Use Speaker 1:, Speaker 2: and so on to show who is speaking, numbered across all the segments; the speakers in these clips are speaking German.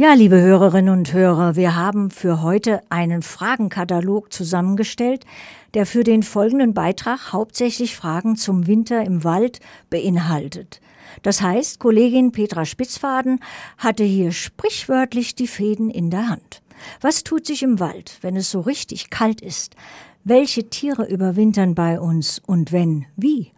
Speaker 1: Ja, liebe Hörerinnen und Hörer, wir haben für heute einen Fragenkatalog zusammengestellt, der für den folgenden Beitrag hauptsächlich Fragen zum Winter im Wald beinhaltet. Das heißt, Kollegin Petra Spitzfaden hatte hier sprichwörtlich die Fäden in der Hand. Was tut sich im Wald, wenn es so richtig kalt ist? Welche Tiere überwintern bei uns und wenn, wie?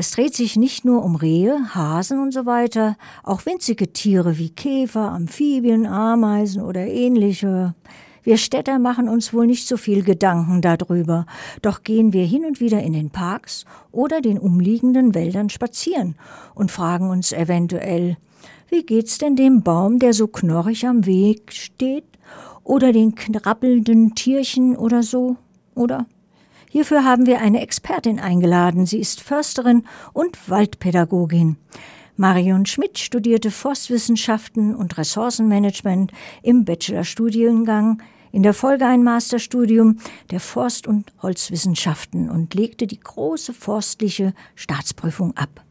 Speaker 1: Es dreht sich nicht nur um Rehe, Hasen und so weiter, auch winzige Tiere wie Käfer, Amphibien, Ameisen oder ähnliche. Wir Städter machen uns wohl nicht so viel Gedanken darüber, doch gehen wir hin und wieder in den Parks oder den umliegenden Wäldern spazieren und fragen uns eventuell, wie geht's denn dem Baum, der so knorrig am Weg steht? Oder den krabbelnden Tierchen oder so? Oder? Hierfür haben wir eine Expertin eingeladen. Sie ist Försterin und Waldpädagogin. Marion Schmidt studierte Forstwissenschaften und Ressourcenmanagement im Bachelorstudiengang, in der Folge ein Masterstudium der Forst- und Holzwissenschaften und legte die große forstliche Staatsprüfung ab.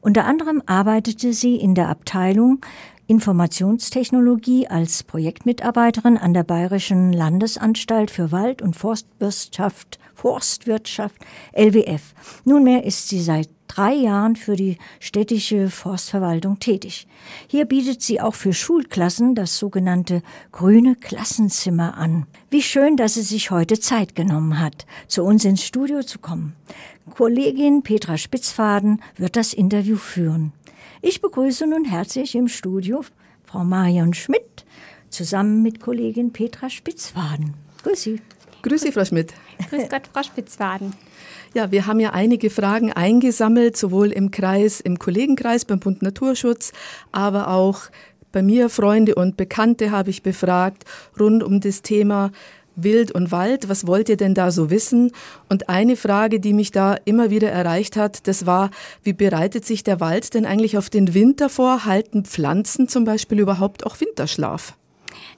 Speaker 1: Unter anderem arbeitete sie in der Abteilung Informationstechnologie als Projektmitarbeiterin an der Bayerischen Landesanstalt für Wald- und Forstwirtschaft Forstwirtschaft LWF. Nunmehr ist sie seit drei Jahren für die städtische Forstverwaltung tätig. Hier bietet sie auch für Schulklassen das sogenannte grüne Klassenzimmer an. Wie schön, dass sie sich heute Zeit genommen hat, zu uns ins Studio zu kommen. Kollegin Petra Spitzfaden wird das Interview führen. Ich begrüße nun herzlich im Studio Frau Marion Schmidt zusammen mit Kollegin Petra Spitzfaden. Grüß Sie.
Speaker 2: Grüß Sie, Frau Schmidt.
Speaker 3: Grüß Gott, Frau Spitzwaden.
Speaker 2: Ja, wir haben ja einige Fragen eingesammelt, sowohl im Kreis, im Kollegenkreis beim Bund Naturschutz, aber auch bei mir Freunde und Bekannte habe ich befragt rund um das Thema Wild und Wald. Was wollt ihr denn da so wissen? Und eine Frage, die mich da immer wieder erreicht hat, das war, wie bereitet sich der Wald denn eigentlich auf den Winter vor? Halten Pflanzen zum Beispiel überhaupt auch Winterschlaf?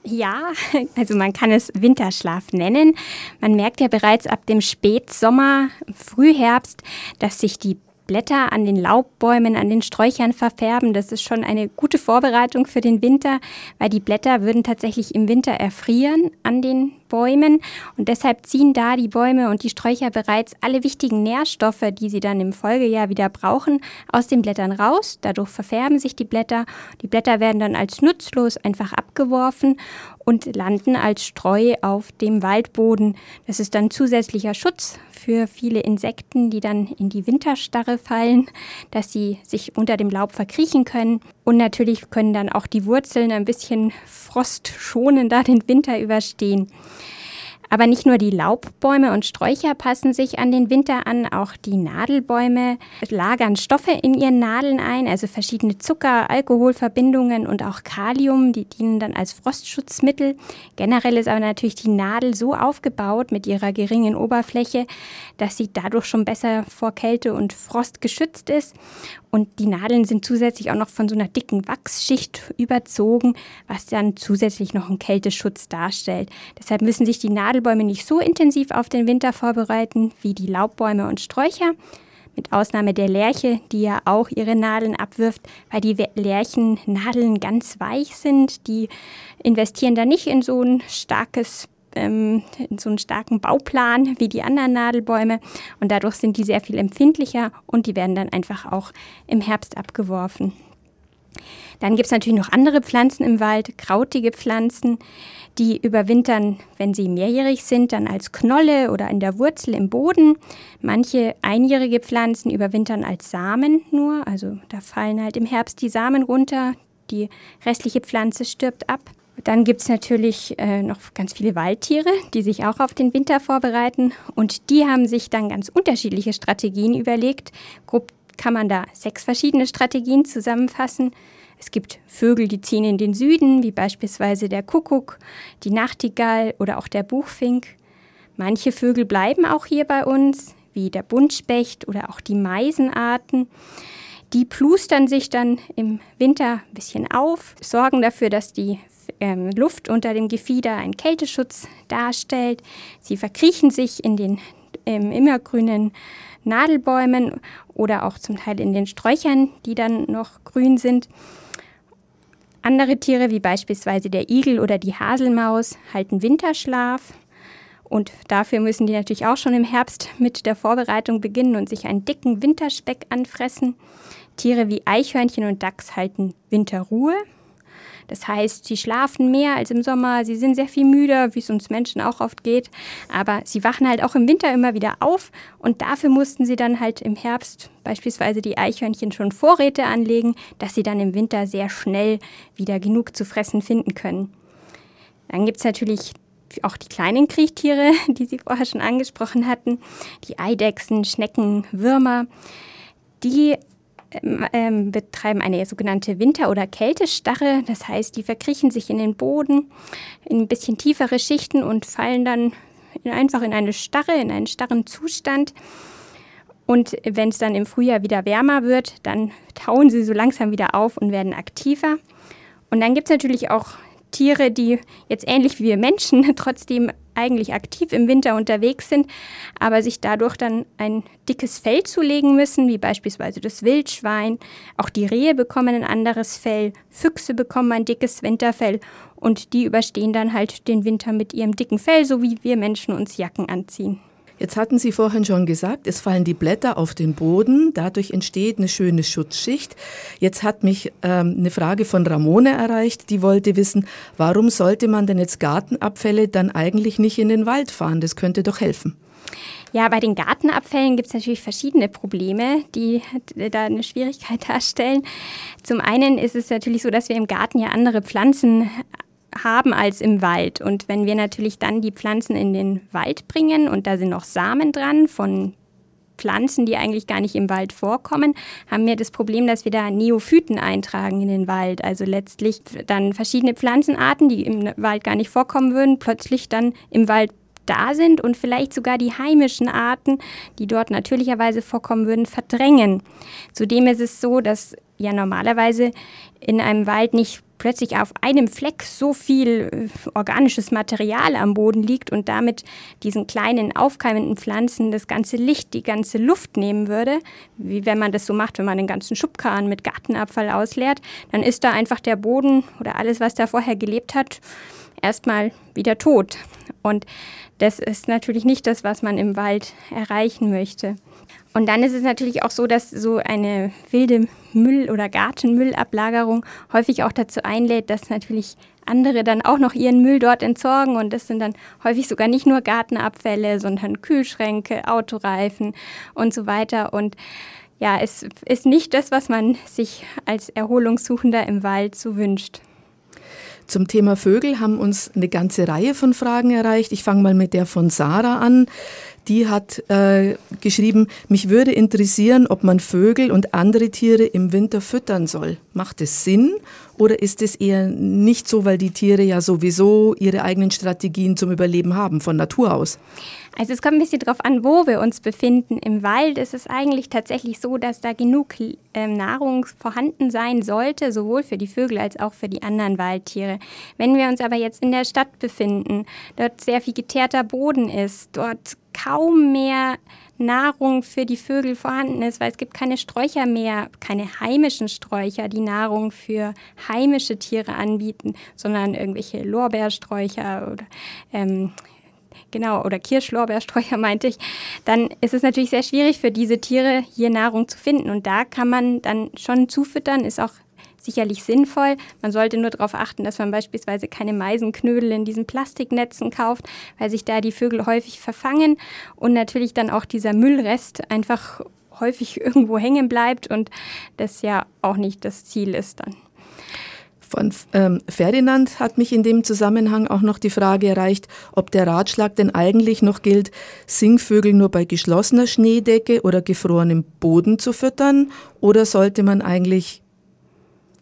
Speaker 3: Ja, also man kann es Winterschlaf nennen. Man merkt ja bereits ab dem Spätsommer, Frühherbst, dass sich die Blätter an den Laubbäumen, an den Sträuchern verfärben. Das ist schon eine gute Vorbereitung für den Winter, weil die Blätter würden tatsächlich im Winter erfrieren an den Bäumen und deshalb ziehen da die Bäume und die Sträucher bereits alle wichtigen Nährstoffe, die sie dann im Folgejahr wieder brauchen, aus den Blättern raus. Dadurch verfärben sich die Blätter. Die Blätter werden dann als nutzlos einfach abgeworfen und landen als Streu auf dem Waldboden. Das ist dann zusätzlicher Schutz für viele Insekten, die dann in die Winterstarre fallen, dass sie sich unter dem Laub verkriechen können. Und natürlich können dann auch die Wurzeln ein bisschen frostschonender den Winter überstehen. Aber nicht nur die Laubbäume und Sträucher passen sich an den Winter an, auch die Nadelbäume lagern Stoffe in ihren Nadeln ein, also verschiedene Zucker, Alkoholverbindungen und auch Kalium, die dienen dann als Frostschutzmittel. Generell ist aber natürlich die Nadel so aufgebaut mit ihrer geringen Oberfläche, dass sie dadurch schon besser vor Kälte und Frost geschützt ist. Und die Nadeln sind zusätzlich auch noch von so einer dicken Wachsschicht überzogen, was dann zusätzlich noch einen Kälteschutz darstellt. Deshalb müssen sich die Nadelbäume nicht so intensiv auf den Winter vorbereiten wie die Laubbäume und Sträucher. Mit Ausnahme der Lerche, die ja auch ihre Nadeln abwirft, weil die Lärchennadeln ganz weich sind. Die investieren da nicht in so ein starkes ähm, so einen starken Bauplan wie die anderen Nadelbäume und dadurch sind die sehr viel empfindlicher und die werden dann einfach auch im Herbst abgeworfen. Dann gibt es natürlich noch andere Pflanzen im Wald, krautige Pflanzen, die überwintern, wenn sie mehrjährig sind, dann als Knolle oder in der Wurzel im Boden. Manche einjährige Pflanzen überwintern als Samen nur, also da fallen halt im Herbst die Samen runter, die restliche Pflanze stirbt ab. Dann gibt es natürlich äh, noch ganz viele Waldtiere, die sich auch auf den Winter vorbereiten. Und die haben sich dann ganz unterschiedliche Strategien überlegt. Grob kann man da sechs verschiedene Strategien zusammenfassen. Es gibt Vögel, die ziehen in den Süden, wie beispielsweise der Kuckuck, die Nachtigall oder auch der Buchfink. Manche Vögel bleiben auch hier bei uns, wie der Buntspecht oder auch die Meisenarten. Die plustern sich dann im Winter ein bisschen auf, sorgen dafür, dass die ähm, Luft unter dem Gefieder einen Kälteschutz darstellt. Sie verkriechen sich in den ähm, immergrünen Nadelbäumen oder auch zum Teil in den Sträuchern, die dann noch grün sind. Andere Tiere, wie beispielsweise der Igel oder die Haselmaus, halten Winterschlaf. Und dafür müssen die natürlich auch schon im Herbst mit der Vorbereitung beginnen und sich einen dicken Winterspeck anfressen. Tiere wie Eichhörnchen und Dachs halten Winterruhe. Das heißt, sie schlafen mehr als im Sommer, sie sind sehr viel müder, wie es uns Menschen auch oft geht, aber sie wachen halt auch im Winter immer wieder auf und dafür mussten sie dann halt im Herbst beispielsweise die Eichhörnchen schon Vorräte anlegen, dass sie dann im Winter sehr schnell wieder genug zu fressen finden können. Dann gibt es natürlich auch die kleinen Kriechtiere, die Sie vorher schon angesprochen hatten, die Eidechsen, Schnecken, Würmer. Die ähm, ähm, betreiben eine sogenannte Winter- oder Kältestarre. Das heißt, die verkriechen sich in den Boden in ein bisschen tiefere Schichten und fallen dann in, einfach in eine Starre, in einen starren Zustand. Und wenn es dann im Frühjahr wieder wärmer wird, dann tauen sie so langsam wieder auf und werden aktiver. Und dann gibt es natürlich auch Tiere, die jetzt ähnlich wie wir Menschen trotzdem eigentlich aktiv im Winter unterwegs sind, aber sich dadurch dann ein dickes Fell zulegen müssen, wie beispielsweise das Wildschwein. Auch die Rehe bekommen ein anderes Fell, Füchse bekommen ein dickes Winterfell und die überstehen dann halt den Winter mit ihrem dicken Fell, so wie wir Menschen uns Jacken anziehen.
Speaker 2: Jetzt hatten Sie vorhin schon gesagt, es fallen die Blätter auf den Boden, dadurch entsteht eine schöne Schutzschicht. Jetzt hat mich ähm, eine Frage von Ramone erreicht, die wollte wissen, warum sollte man denn jetzt Gartenabfälle dann eigentlich nicht in den Wald fahren? Das könnte doch helfen.
Speaker 3: Ja, bei den Gartenabfällen gibt es natürlich verschiedene Probleme, die da eine Schwierigkeit darstellen. Zum einen ist es natürlich so, dass wir im Garten ja andere Pflanzen haben als im Wald. Und wenn wir natürlich dann die Pflanzen in den Wald bringen und da sind noch Samen dran von Pflanzen, die eigentlich gar nicht im Wald vorkommen, haben wir das Problem, dass wir da Neophyten eintragen in den Wald. Also letztlich dann verschiedene Pflanzenarten, die im Wald gar nicht vorkommen würden, plötzlich dann im Wald da sind und vielleicht sogar die heimischen Arten, die dort natürlicherweise vorkommen würden, verdrängen. Zudem ist es so, dass ja normalerweise in einem Wald nicht plötzlich auf einem Fleck so viel äh, organisches Material am Boden liegt und damit diesen kleinen aufkeimenden Pflanzen das ganze Licht, die ganze Luft nehmen würde, wie wenn man das so macht, wenn man den ganzen Schubkarren mit Gartenabfall ausleert, dann ist da einfach der Boden oder alles, was da vorher gelebt hat, erstmal wieder tot. Und das ist natürlich nicht das, was man im Wald erreichen möchte. Und dann ist es natürlich auch so, dass so eine wilde Müll- oder Gartenmüllablagerung häufig auch dazu einlädt, dass natürlich andere dann auch noch ihren Müll dort entsorgen. Und das sind dann häufig sogar nicht nur Gartenabfälle, sondern Kühlschränke, Autoreifen und so weiter. Und ja, es ist nicht das, was man sich als Erholungssuchender im Wald so wünscht.
Speaker 2: Zum Thema Vögel haben uns eine ganze Reihe von Fragen erreicht. Ich fange mal mit der von Sarah an. Die hat äh, geschrieben, mich würde interessieren, ob man Vögel und andere Tiere im Winter füttern soll. Macht es Sinn oder ist es eher nicht so, weil die Tiere ja sowieso ihre eigenen Strategien zum Überleben haben, von Natur aus?
Speaker 3: Also es kommt ein bisschen darauf an, wo wir uns befinden. Im Wald ist es eigentlich tatsächlich so, dass da genug äh, Nahrung vorhanden sein sollte, sowohl für die Vögel als auch für die anderen Waldtiere. Wenn wir uns aber jetzt in der Stadt befinden, dort sehr viel geteerter Boden ist, dort kaum mehr Nahrung für die Vögel vorhanden ist, weil es gibt keine Sträucher mehr, keine heimischen Sträucher, die Nahrung für heimische Tiere anbieten, sondern irgendwelche Lorbeersträucher oder ähm, genau, oder Kirschlorbeersträucher meinte ich, dann ist es natürlich sehr schwierig für diese Tiere hier Nahrung zu finden. Und da kann man dann schon zufüttern, ist auch sicherlich sinnvoll. Man sollte nur darauf achten, dass man beispielsweise keine Meisenknödel in diesen Plastiknetzen kauft, weil sich da die Vögel häufig verfangen und natürlich dann auch dieser Müllrest einfach häufig irgendwo hängen bleibt und das ja auch nicht das Ziel ist dann.
Speaker 2: Von ähm, Ferdinand hat mich in dem Zusammenhang auch noch die Frage erreicht, ob der Ratschlag denn eigentlich noch gilt, Singvögel nur bei geschlossener Schneedecke oder gefrorenem Boden zu füttern oder sollte man eigentlich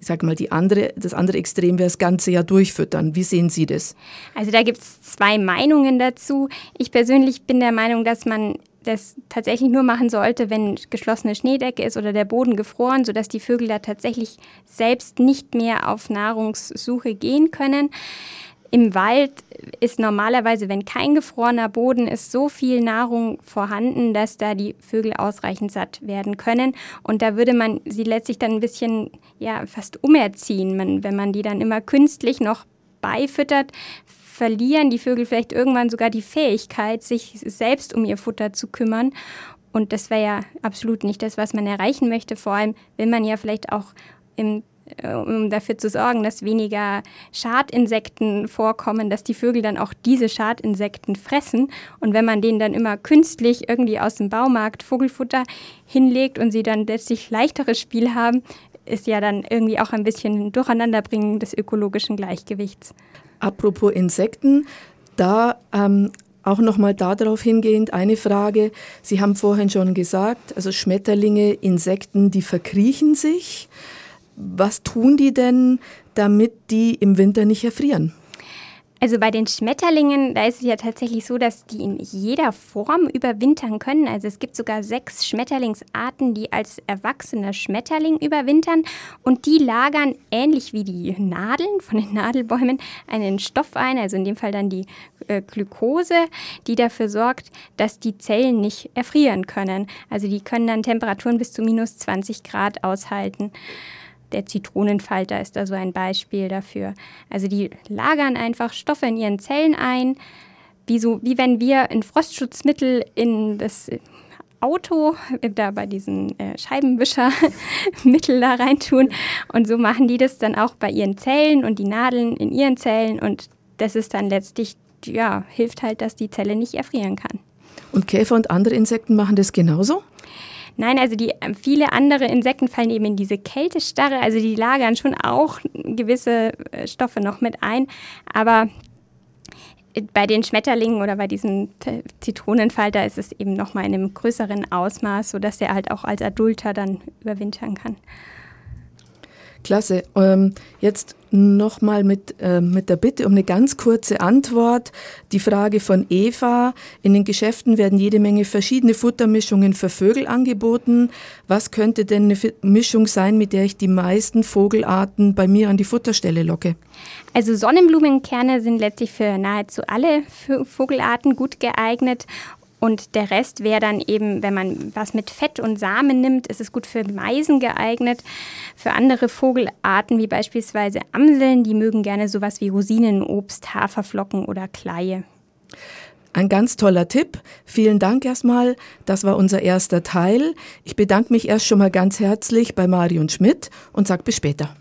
Speaker 2: ich sage mal, die andere, das andere Extrem wäre das ganze Jahr durchfüttern. Wie sehen Sie das?
Speaker 3: Also da gibt es zwei Meinungen dazu. Ich persönlich bin der Meinung, dass man das tatsächlich nur machen sollte, wenn geschlossene Schneedecke ist oder der Boden gefroren, sodass die Vögel da tatsächlich selbst nicht mehr auf Nahrungssuche gehen können. Im Wald ist normalerweise, wenn kein gefrorener Boden ist, so viel Nahrung vorhanden, dass da die Vögel ausreichend satt werden können. Und da würde man sie letztlich dann ein bisschen, ja, fast umerziehen, man, wenn man die dann immer künstlich noch beifüttert, verlieren die Vögel vielleicht irgendwann sogar die Fähigkeit, sich selbst um ihr Futter zu kümmern. Und das wäre ja absolut nicht das, was man erreichen möchte. Vor allem will man ja vielleicht auch im um dafür zu sorgen, dass weniger Schadinsekten vorkommen, dass die Vögel dann auch diese Schadinsekten fressen. Und wenn man denen dann immer künstlich irgendwie aus dem Baumarkt Vogelfutter hinlegt und sie dann letztlich leichteres Spiel haben, ist ja dann irgendwie auch ein bisschen Durcheinanderbringen des ökologischen Gleichgewichts.
Speaker 2: Apropos Insekten, da ähm, auch nochmal darauf hingehend eine Frage. Sie haben vorhin schon gesagt, also Schmetterlinge, Insekten, die verkriechen sich. Was tun die denn, damit die im Winter nicht erfrieren?
Speaker 3: Also bei den Schmetterlingen, da ist es ja tatsächlich so, dass die in jeder Form überwintern können. Also es gibt sogar sechs Schmetterlingsarten, die als erwachsener Schmetterling überwintern. Und die lagern ähnlich wie die Nadeln von den Nadelbäumen einen Stoff ein, also in dem Fall dann die äh, Glukose, die dafür sorgt, dass die Zellen nicht erfrieren können. Also die können dann Temperaturen bis zu minus 20 Grad aushalten. Der Zitronenfalter ist da so ein Beispiel dafür. Also die lagern einfach Stoffe in ihren Zellen ein, wie, so, wie wenn wir ein Frostschutzmittel in das Auto, da bei diesen äh, Scheibenwischermittel da reintun. Und so machen die das dann auch bei ihren Zellen und die Nadeln in ihren Zellen. Und das ist dann letztlich, ja, hilft halt, dass die Zelle nicht erfrieren kann.
Speaker 2: Und Käfer und andere Insekten machen das genauso?
Speaker 3: Nein, also die ähm, viele andere Insekten fallen eben in diese Kältestarre. Also die lagern schon auch gewisse äh, Stoffe noch mit ein, aber äh, bei den Schmetterlingen oder bei diesem Zitronenfalter ist es eben noch mal in einem größeren Ausmaß, sodass er halt auch als Adulter dann überwintern kann.
Speaker 2: Klasse. Ähm, jetzt nochmal mit, äh, mit der Bitte um eine ganz kurze Antwort. Die Frage von Eva. In den Geschäften werden jede Menge verschiedene Futtermischungen für Vögel angeboten. Was könnte denn eine Mischung sein, mit der ich die meisten Vogelarten bei mir an die Futterstelle locke?
Speaker 3: Also Sonnenblumenkerne sind letztlich für nahezu alle Vogelarten gut geeignet und der Rest wäre dann eben, wenn man was mit Fett und Samen nimmt, ist es gut für Meisen geeignet. Für andere Vogelarten, wie beispielsweise Amseln, die mögen gerne sowas wie Rosinenobst, Haferflocken oder Kleie.
Speaker 2: Ein ganz toller Tipp. Vielen Dank erstmal. Das war unser erster Teil. Ich bedanke mich erst schon mal ganz herzlich bei Marion Schmidt und sage bis später.